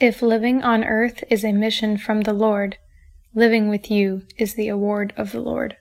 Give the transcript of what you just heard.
If living on earth is a mission from the Lord, living with you is the award of the Lord.